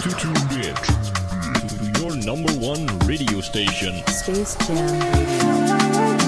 to tune in to your number one radio station. Space Jam Radio.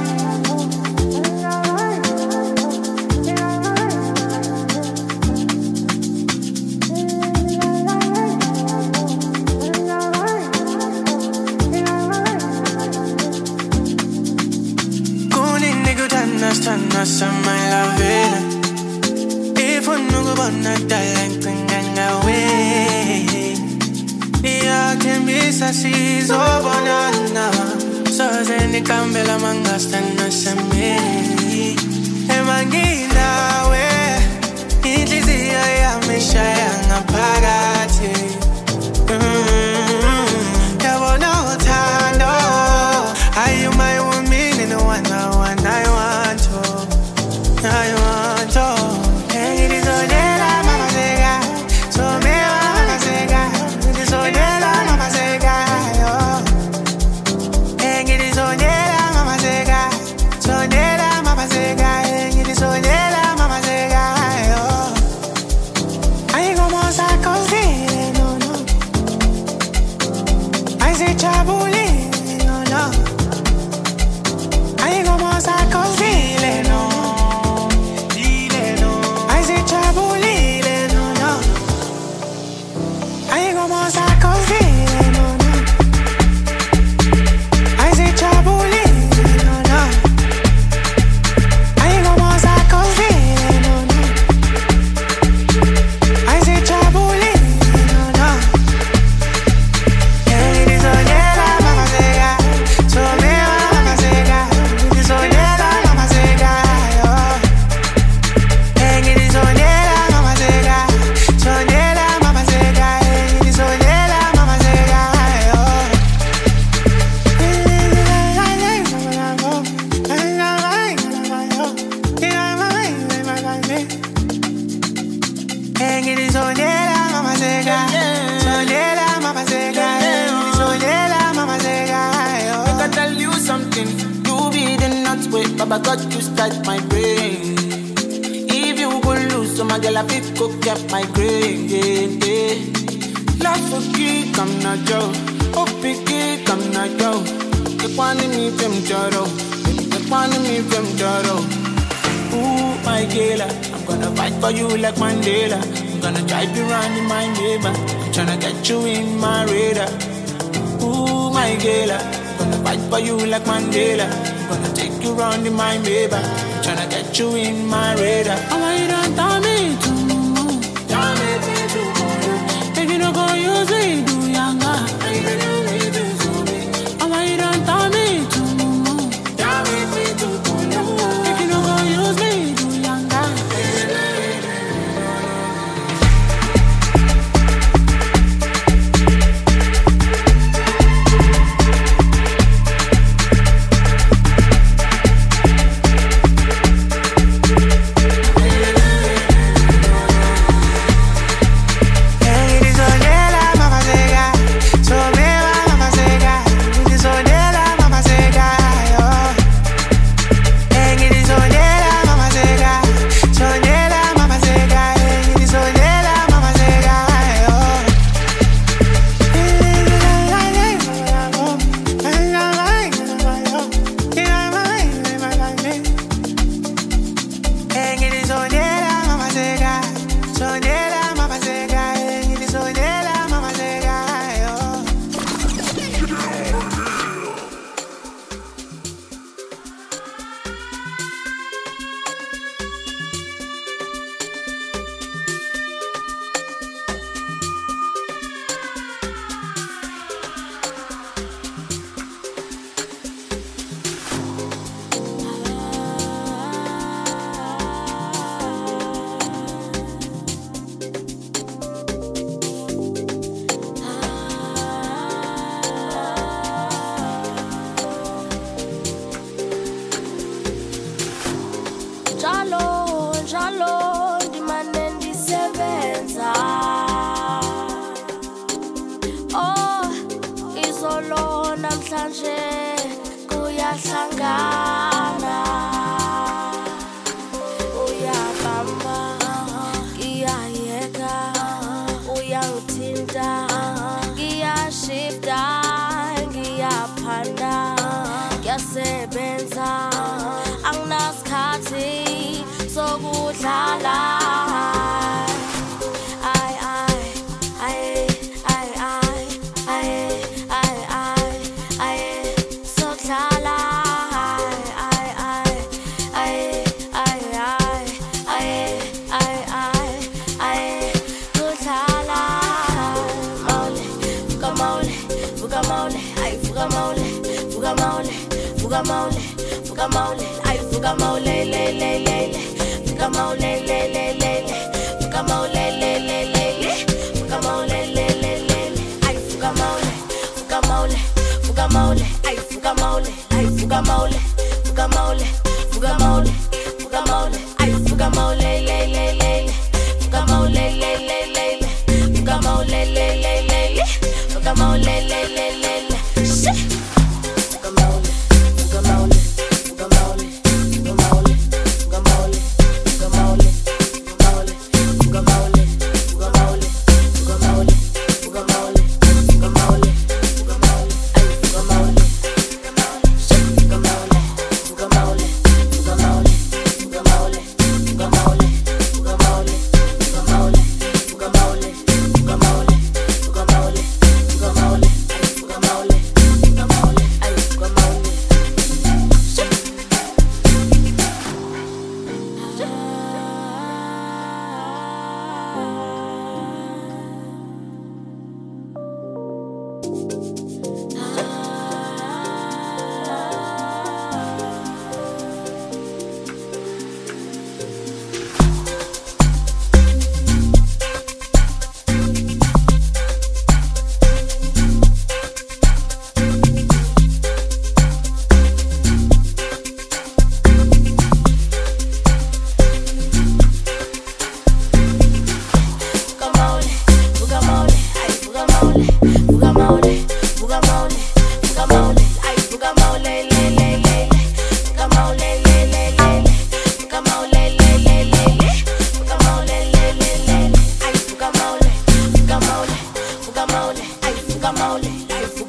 tryna get you in my radar. Oh,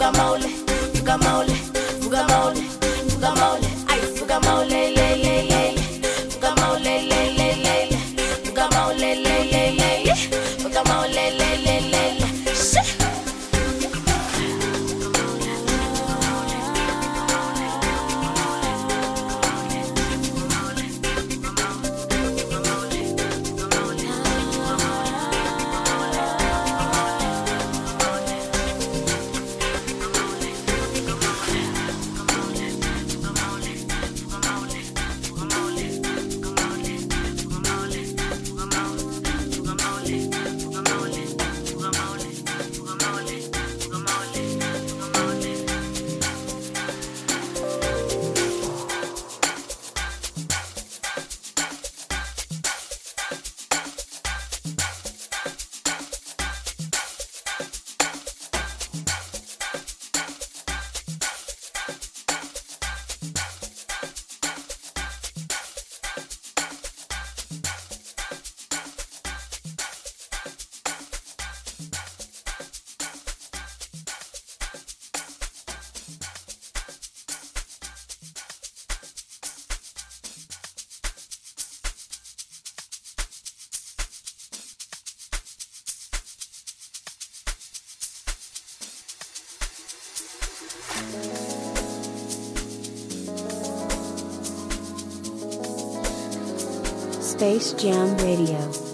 Guacamole. Space Jam Radio.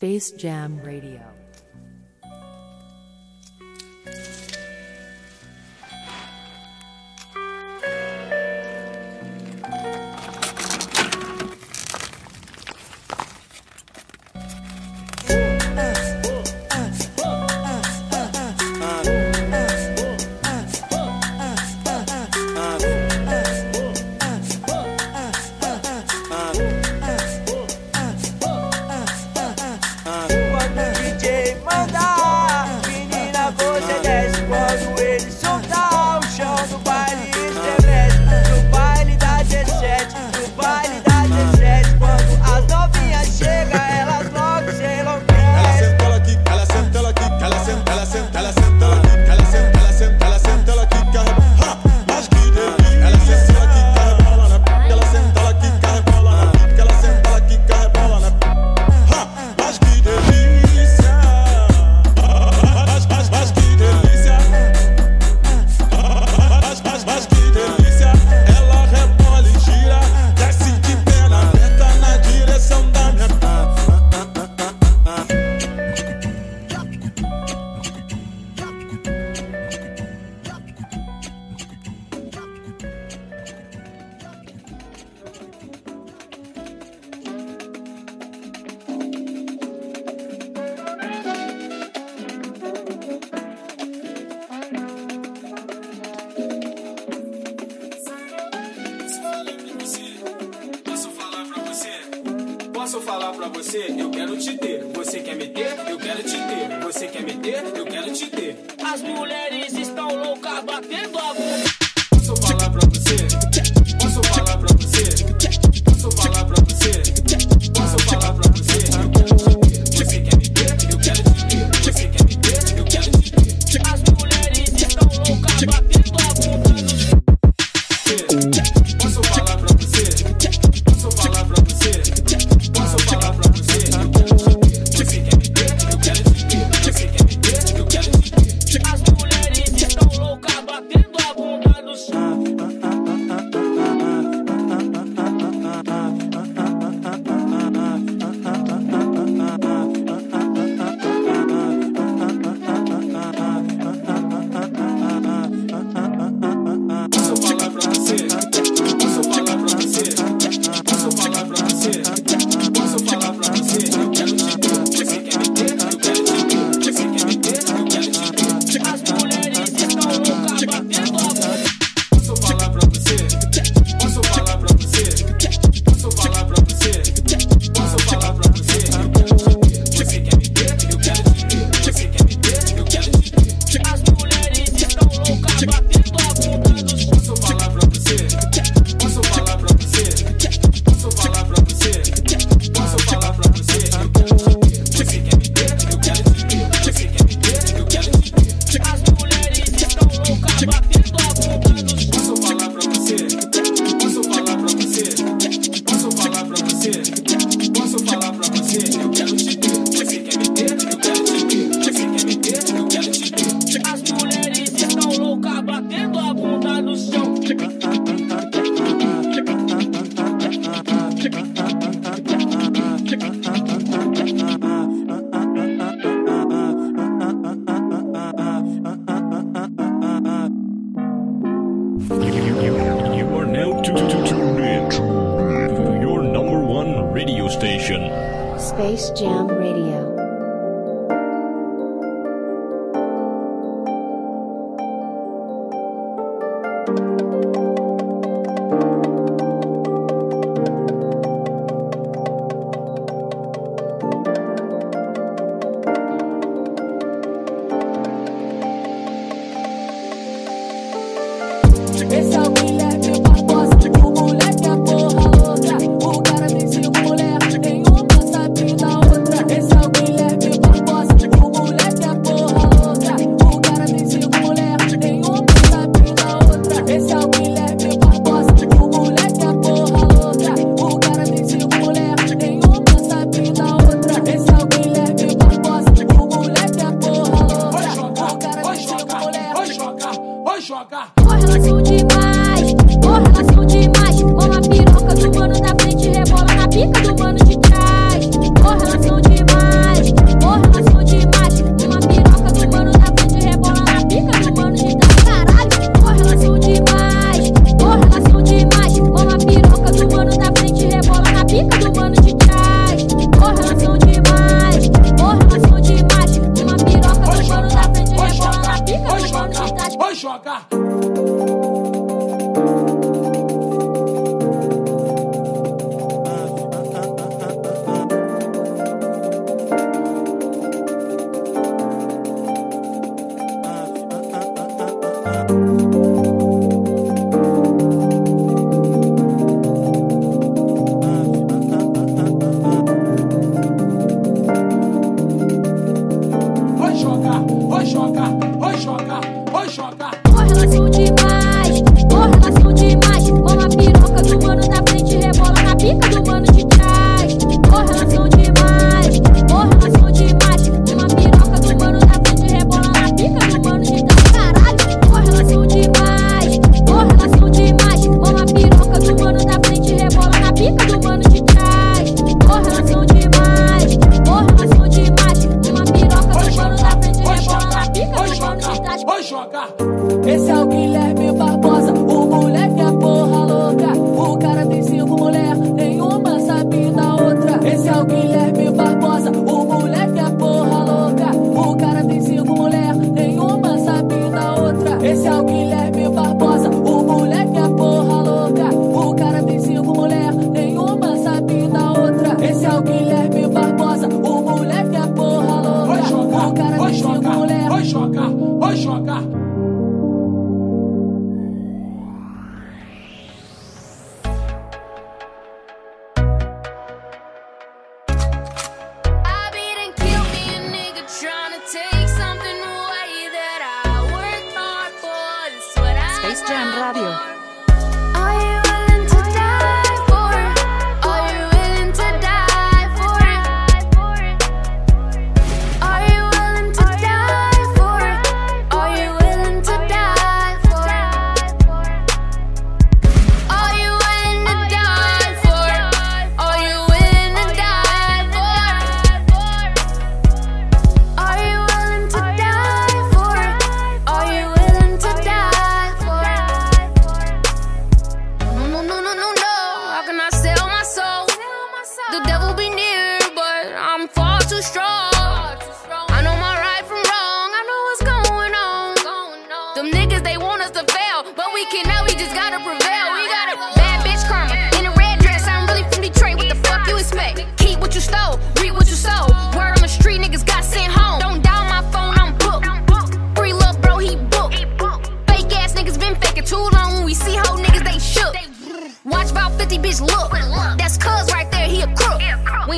Space Jam Radio. posso falar pra você, eu quero te ter. Você quer meter? Eu quero te ter. Você quer meter? Eu quero te ter. As mulheres estão loucas batendo a bunda. Posso falar pra você?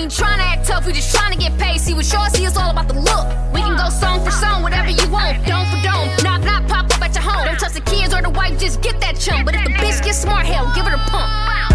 ain't trying to act tough, we just trying to get paid. See what yours see, it's all about the look. We can go song for song, whatever you want. Dome for dome, knock knock, pop up at your home. Don't touch the kids or the wife, just get that chump. But if the bitch gets smart, hell, give her a pump.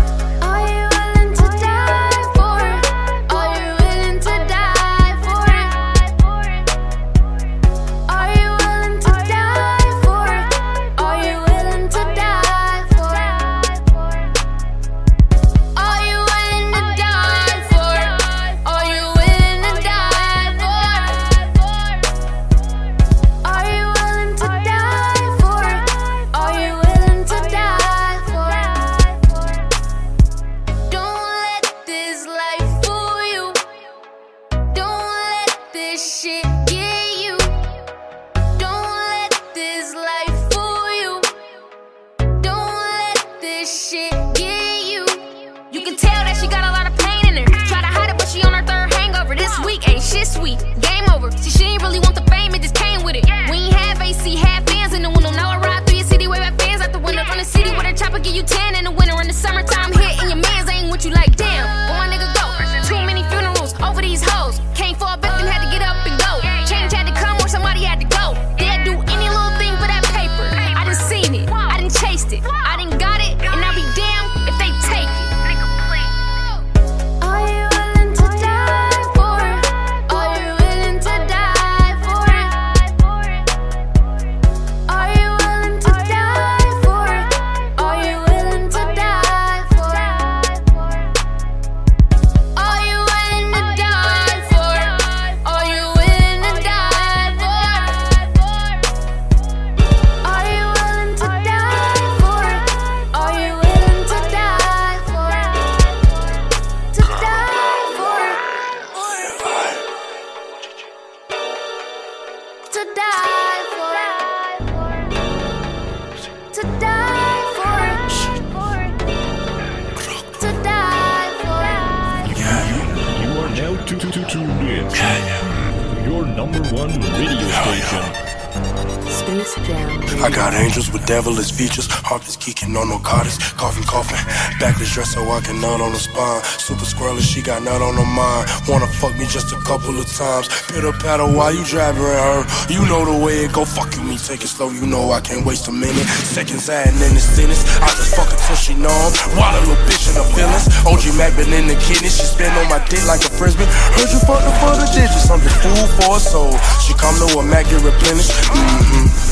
On narcotics. Coughing, coughing. Backless dress so I can nut on the spine. Super squirrely, she got nut on her mind. Wanna fuck me just a couple of times. Pitter paddle while you driving her. You know the way it go. Fuck you, me take it slow. You know I can't waste a minute. Seconds adding in the sentence. I just fuck her till she numb. Wild little bitch in the feelings. OG Mac been in the kidney. She spin on my dick like a frisbee. Heard you her for the digits. I'm the fool for a soul. She come to a Mac get replenished. Mm-hmm.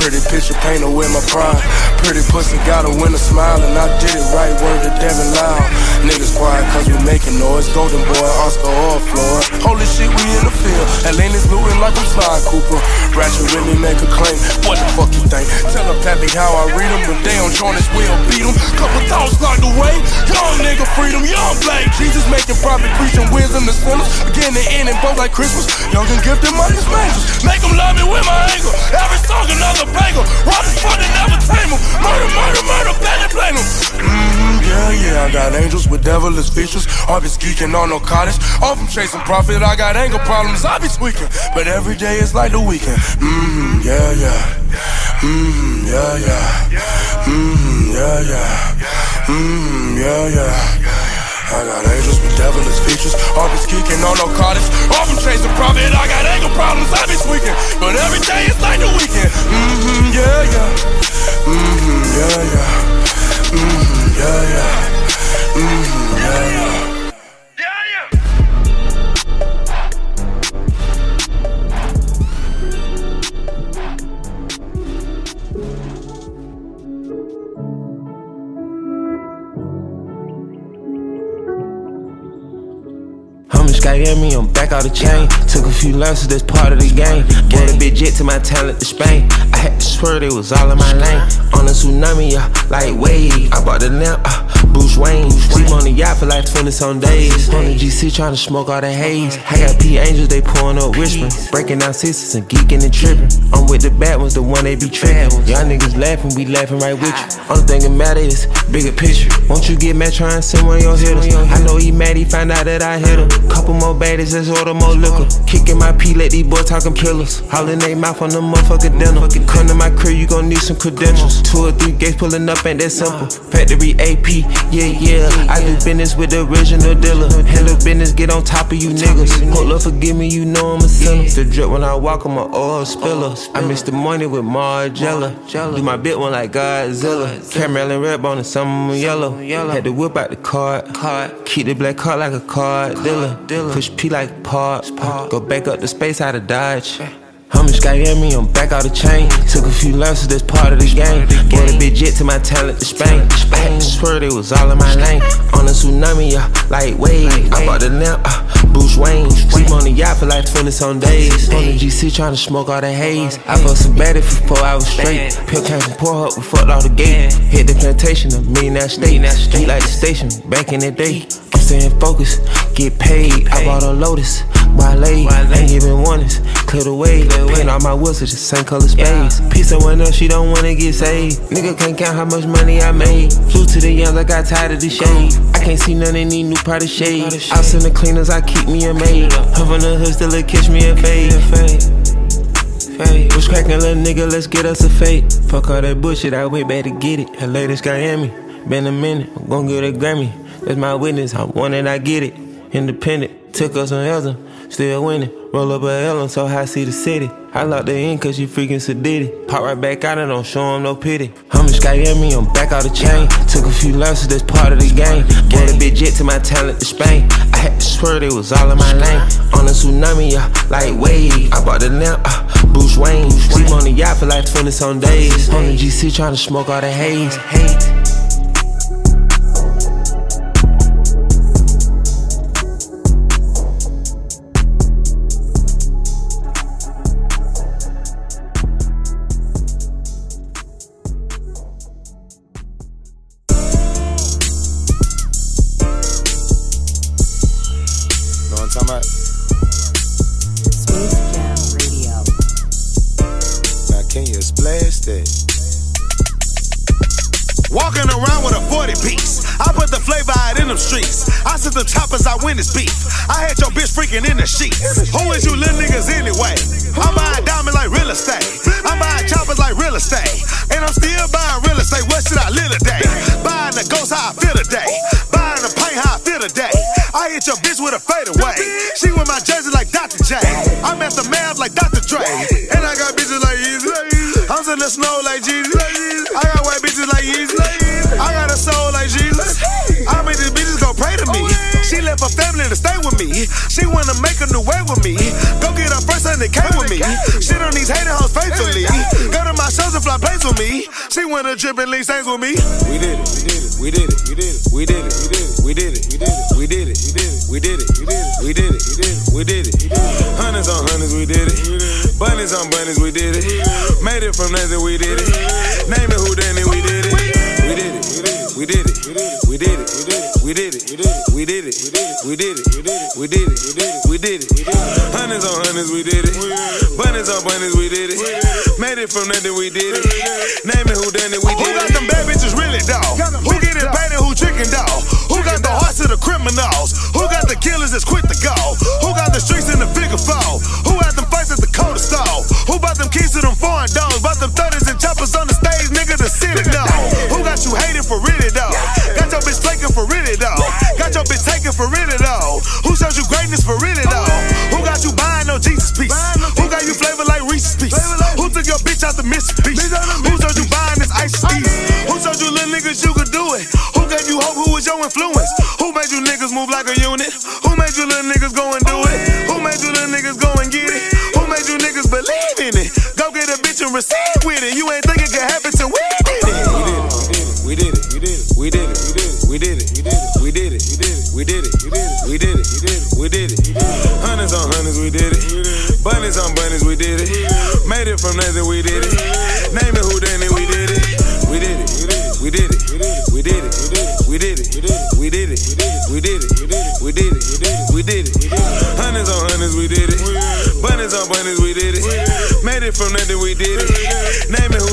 Pretty picture painter with my pride. Pretty pussy got a winner smile, and I did it right. Word to Devin Loud. Niggas quiet cause we making noise. Golden boy, Oscar or Floyd. Holy shit, we in the field. Atlanta's looting like I'm Sly Cooper. Ratchet really make a claim. What the fuck you think? Tell a Pappy how I read them. If they don't join us, we'll beat them. Couple thoughts locked away. Young nigga freedom, young black. Jesus making profit, preaching wisdom to sinners. Begin to end in both like Christmas. Young and gifted, money's angels. Make them love me with my anger. Every song another banger. Robbing for they never tame them. Murder, murder, murder, belly blame them. Mm-hmm, yeah, yeah, I got angels with devilish features. Always geeking on narcotics. Off from chasing profit, I got anger problems. I be tweaking, but every day is like the weekend. Mm-hmm, yeah, yeah. Mm-hmm, yeah, yeah. Mm-hmm, yeah, yeah. Mm-hmm, yeah, yeah. I got angels devilish features. Always geeking on narcotics. Off from chasing profit, I got anger problems. I be tweaking, but every day is like the weekend. Mm-hmm, yeah, yeah. Mm-hmm, yeah, yeah. Mm-hmm, yeah, yeah. Mm-hmm, yeah, yeah. I'm in Miami, I'm back out the chain. Took a few losses, that's part of the game. Brought a big jet to my talent to Spain. I had to swear it was all in my lane. On a tsunami, yeah, like wave. I bought the lamp, uh, Bruce Wayne. Sleep on the yacht for like 20 some days. On the GC trying to smoke all the haze. I got P Angels, they pouring up whispering. Breaking down sisters and geeking and tripping. I'm with the bad ones, the one they be tripping. Y'all niggas laughing, we laughing right with you. Only thing that matter is bigger picture. Won't you get mad trying to send one of your hitters? I know he mad, he found out that I hit him. Couple more baddies, let's order more liquor. Kicking my P, let these boys talking pillars. All in they mouth on the motherfucker dinner. Come to my crib, you gon' need some credentials. Two or three gates pulling up, ain't that simple. Factory AP, yeah, yeah. I do business with the original dealer. Handle business, get on top of you niggas. Oh, Hold up, forgive me, you know I'm a sinner. The drip when I walk, I'm an oil spiller. I miss the money with Margiela. Do my bit one like Godzilla. Caramel and red bone and some yellow. Had to whip out the card. Keep the black card like a card dealer. Push P like parts. Go back up the space out of Dodge. I'm in Miami, I'm back out the chain. Took a few losses, that's part of the game. Brought a big jet to my talent to Spain. To swerve, it was all in my lane. On a tsunami, yeah, like wave. I bought the lamp, uh, Bruce Wayne. Sleep on the yacht for like 20 some days. On the GC trying to smoke all the haze. I felt some bad for four hours straight. Pill came from Up, we fucked all the gate. Hit the plantation, a millionaire state. Street like the station, back in the day. I'm staying focused, get paid. I bought a Lotus, Wale, ain't giving warnings. Clear the way, paint all my wheels with the same color space. Piece of one up, she don't wanna get saved. Nigga can't count how much money I made. Flew to the youngs, I got tired of the shade. I can't see none in these new Prada shades. I'll send the cleaners, I keep me a maid. Huff on the hood, still a catch me a fade. Fade. What's crackin', little nigga? Let's get us a fade. Fuck all that bullshit, I went back to get it. Her latest Miami, been a minute, I'm gon' get a Grammy. That's my witness, I want it, I get it. Independent, took us on Elton, still winning. Roll up a L, I'm so high, see the city. I locked her in cause she freaking sedated. Pop right back out and don't show him no pity. I'm in Miami, I'm back out the chain. Took a few losses, that's part of the game. Brought a big jet to my talent to Spain. I had to swear it was all in my lane. On a tsunami, yeah, like wave. I bought the lamp, uh, Bruce Wayne. Sleep on the yacht for like 20 some days. On the GC trying to smoke all the haze. Choppers, I win beef. I had your bitch freaking in the sheets. Who is you little niggas anyway? I'm buying diamonds like real estate. I'm buying choppers like real estate. And I'm still buying real estate. What should I live today? Buying the ghost how I feel today. Buying the paint how I feel today. I hit your bitch with a fadeaway. She with my jersey like Dr. J. I'm at the Mav like Dr. Dre. And I got bitches like Yeezy. I'm in the snow like Jesus. Her family to stay with me. She wanna make a new way with me. Go get her first and it came with me. Shit on these hating hoes faithfully. Go to my shows and fly planes with me. She wanna trip and leave stains with me. We did it. We did it. We did it. You did it we did it. You did it we did it. You did it we did it. You did it we did it. You did it we did it. Hundreds on hundreds, we did it. Bunnies on bunnies, we did it. Made it from nothing, we did it. Name it who We did it. We did it. We did it. We did it. We did it. We did it. Hundreds on hundreds, we did it. Bunnies on bunnies, we did it. Made it from nothing, we did it. Name it who done it, we did it. Who got them bad bitches really dog? Who get it paid and who tricking dog? Who got the hearts of the criminals? Who got the killers that's quick to go? Who got the streets in the figure four? Who had them fights at the cold stove? Who bought them keys to them foreign doors? Bought them 30s and choppers on the stage, nigga, the city know. Who got you hating for really though? Bitch taking for really though? Who showed you greatness for really though? Who got you buying no Jesus piece? Who got you flavor like Reese's piece? Who took your bitch out the Mississippi? It from nothing, we did it. Name it who done it, we did it. We did it. We did it. We did it. We did it. We did it. We did it. We did it. We did it. Hundreds on hundreds, we did it. Bunnies on bunnies, we did it. Made it from nothing, we did it. Name it who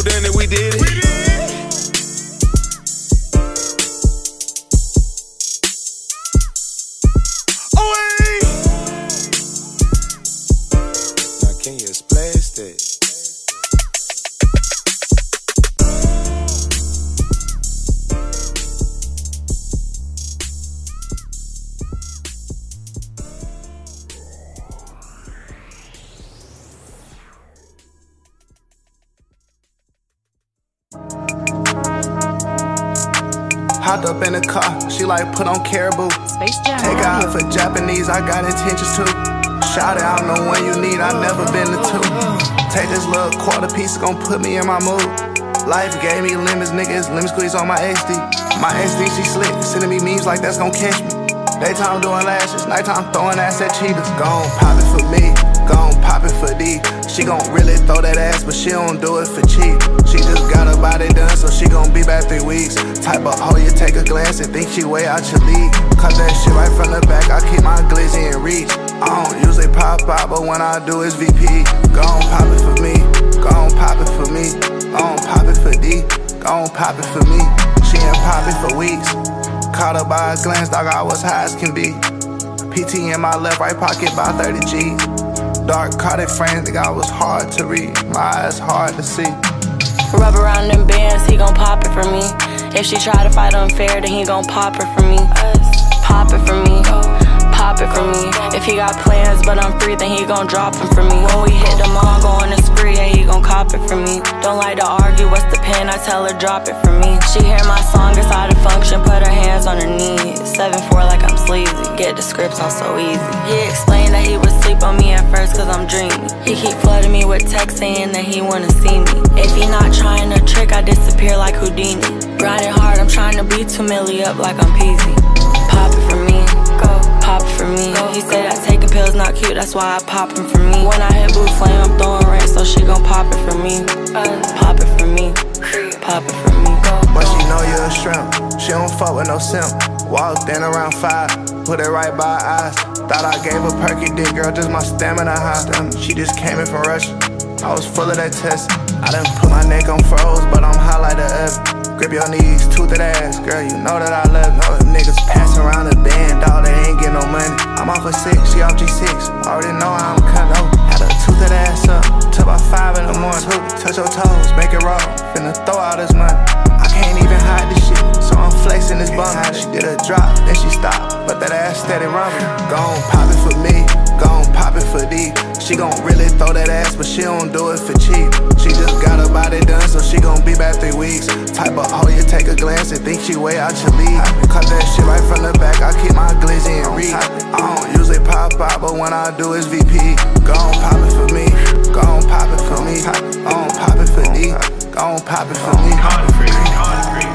this little quarter piece, gon' put me in my mood. Life gave me lemons, niggas, lemon squeeze on my HD. My SD, she slick, sending me memes like that's gon' catch me. Daytime doing lashes, nighttime throwing ass at cheetahs. Gon' pop it for me, gon' pop it for D. She gon' really throw that ass, but she don't do it for cheap. Her body done, so she gon' be back three weeks. Type of hoe you take a glance and think she way out your league. Cut that shit right from the back, I keep my glizzy in reach. I don't usually pop out, but when I do, it's VP. Gon' pop it for me, gon' pop it for me, gon' pop it for D, gon' pop it for me. She ain't pop it for weeks. Caught her by a glance, dog, I was high as can be. PT in my left right pocket by 30 G. Dark carded frame, think I was hard to read. My eyes hard to see. Rub around them bands, he gon' pop it for me. If she try to fight unfair, then he gon' pop it for me. Pop it for me. Pop it for me. If he got plans, but I'm free, then he gon' drop them for me. When we hit the mall, go on a spree, yeah, he gon' cop it for me. Don't like to argue, what's the pen? I tell her, drop it for me. She hear my song, it's out of function, put her hands on her knees. 7-4 like I'm sleazy, get the scripts on so easy. He explained that he would sleep on me at first, cause I'm dreamy. He keep flooding me with texts saying that he wanna see me. If he not trying to trick, I disappear like Houdini. Grinding hard, I'm trying to be two milli up like I'm peasy. Pop for me. He said that taking pills not cute, that's why I pop him for me. When I hit blue flame, I'm throwing rank, so she gon' pop it for me. Pop it for me, pop it for me. But she know you a shrimp. She don't fuck with no simp. Walked in around five, put it right by eyes. Thought I gave a perky dick, girl, just my stamina high. She just came in from Russia. I was full of that test. I done put my neck on froze, but I'm high like the. Grip your knees, tooth that ass, girl, you know that I love you. Know niggas pass around the band, dog, they ain't get no money. I'm off a six, she off G6, already know I'm cut over. Had a tooth that ass up, till about five in the morning. Two, touch your toes, make it roll. finna throw all this money. I can't even hide this shit, so I'm flexing this bum. She did a drop, then she stopped, but that ass steady rumbling. Gone poppin' for me. Gon' pop it for D. She gon' really throw that ass, but she don't do it for cheap. She just got her body done, so she gon' be back three weeks. Type of hoe you take a glance and think she way out your league. Cut that shit right from the back, I keep my glizzy and reach. I don't usually pop out, but when I do, it's VP. pop it for me, Gon' pop it for me, Gon' pop it for D, gone poppin' for me. For me.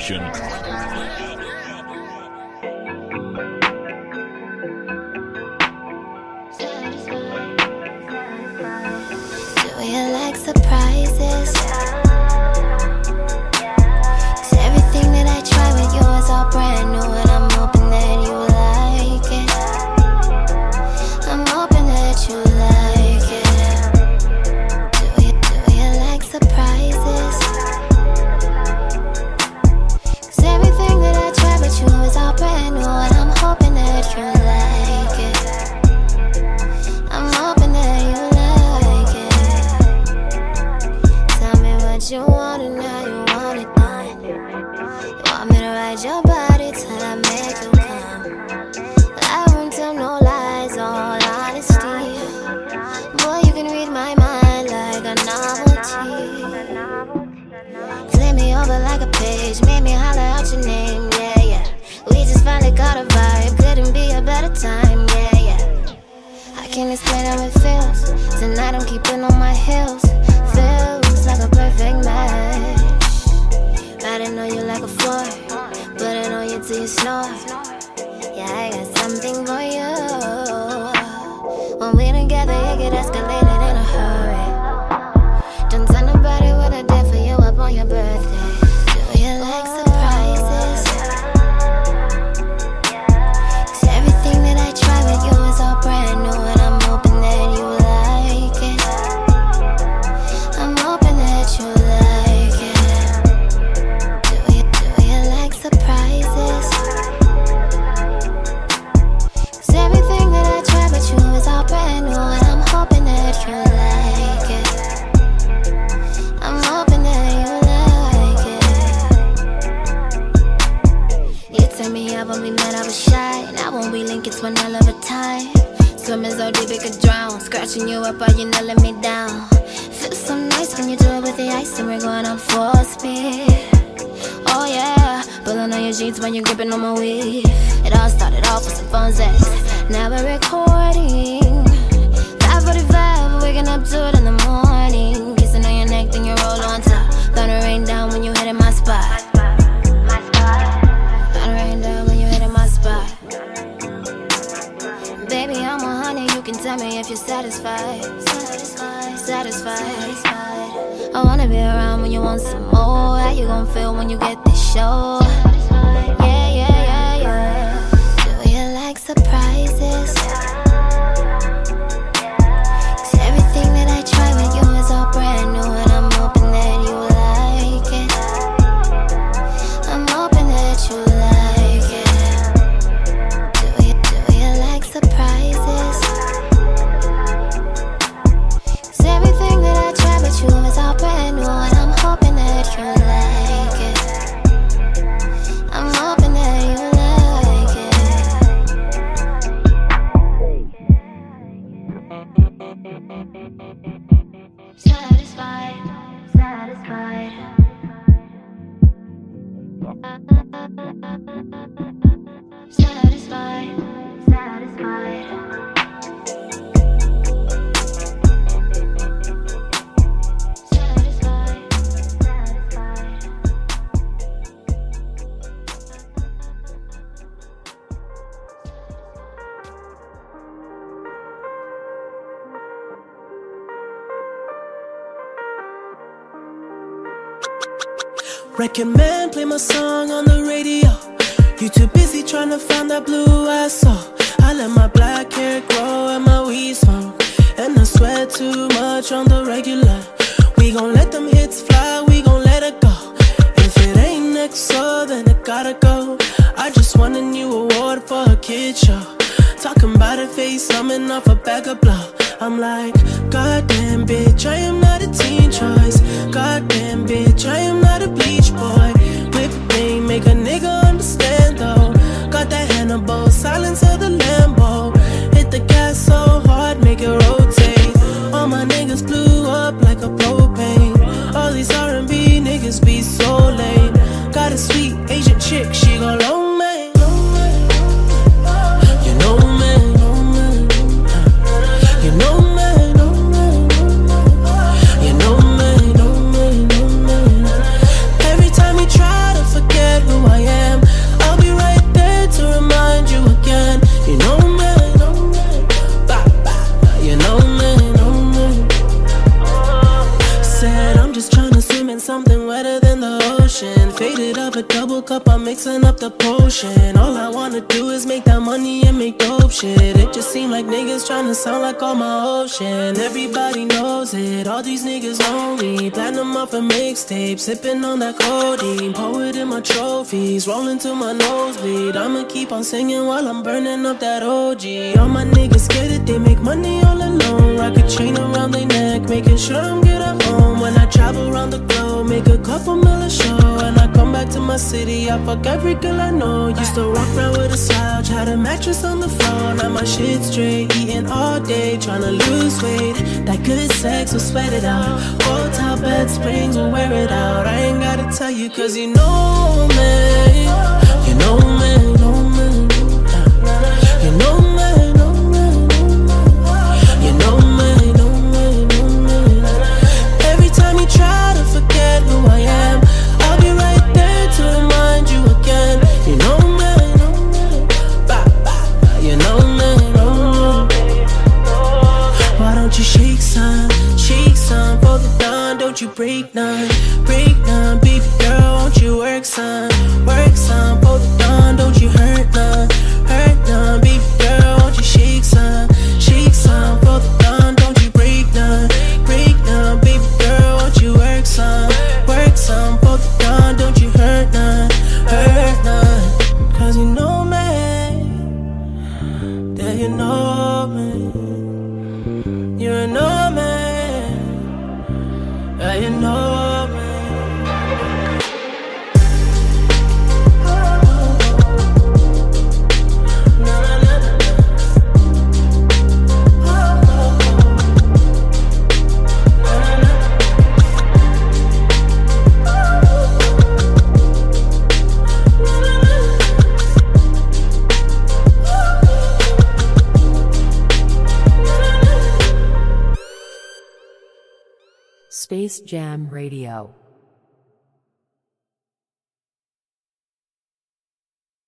Nation. Reckon man, play my song on the radio. You too busy trying to find that blue I saw. I let my black hair grow and my weed smoke. And I sweat too much on the regular. We gon' let them hits fly, we gon' let it go. If it ain't next, so then it gotta go. I just won a new award for a kid show. Talking about a face, coming off a bag of blow. I'm like, goddamn bitch, I am not a teen choice. Goddamn bitch, I am double I'm mixing up the potion. All I wanna do is make that money and make dope shit. It seem like niggas trying to sound like all my ocean. Everybody knows it, all these niggas me. Platinum off a mixtape, sipping on that codeine. Pour it in my trophies, rolling to my nosebleed. I'ma keep on singing while I'm burning up that OG. All my niggas scared that they make money all alone. Rock a chain around their neck, making sure I'm good at home. When I travel around the globe, make a couple mil a show. And I come back to my city, I fuck every girl I know. Used to walk around with a slouch, had a mattress on the floor. Now my shit straight, eating all day, tryna lose weight. That good sex will sweat it out. Hotel bed springs will wear it out. I ain't gotta tell you, cause you know me.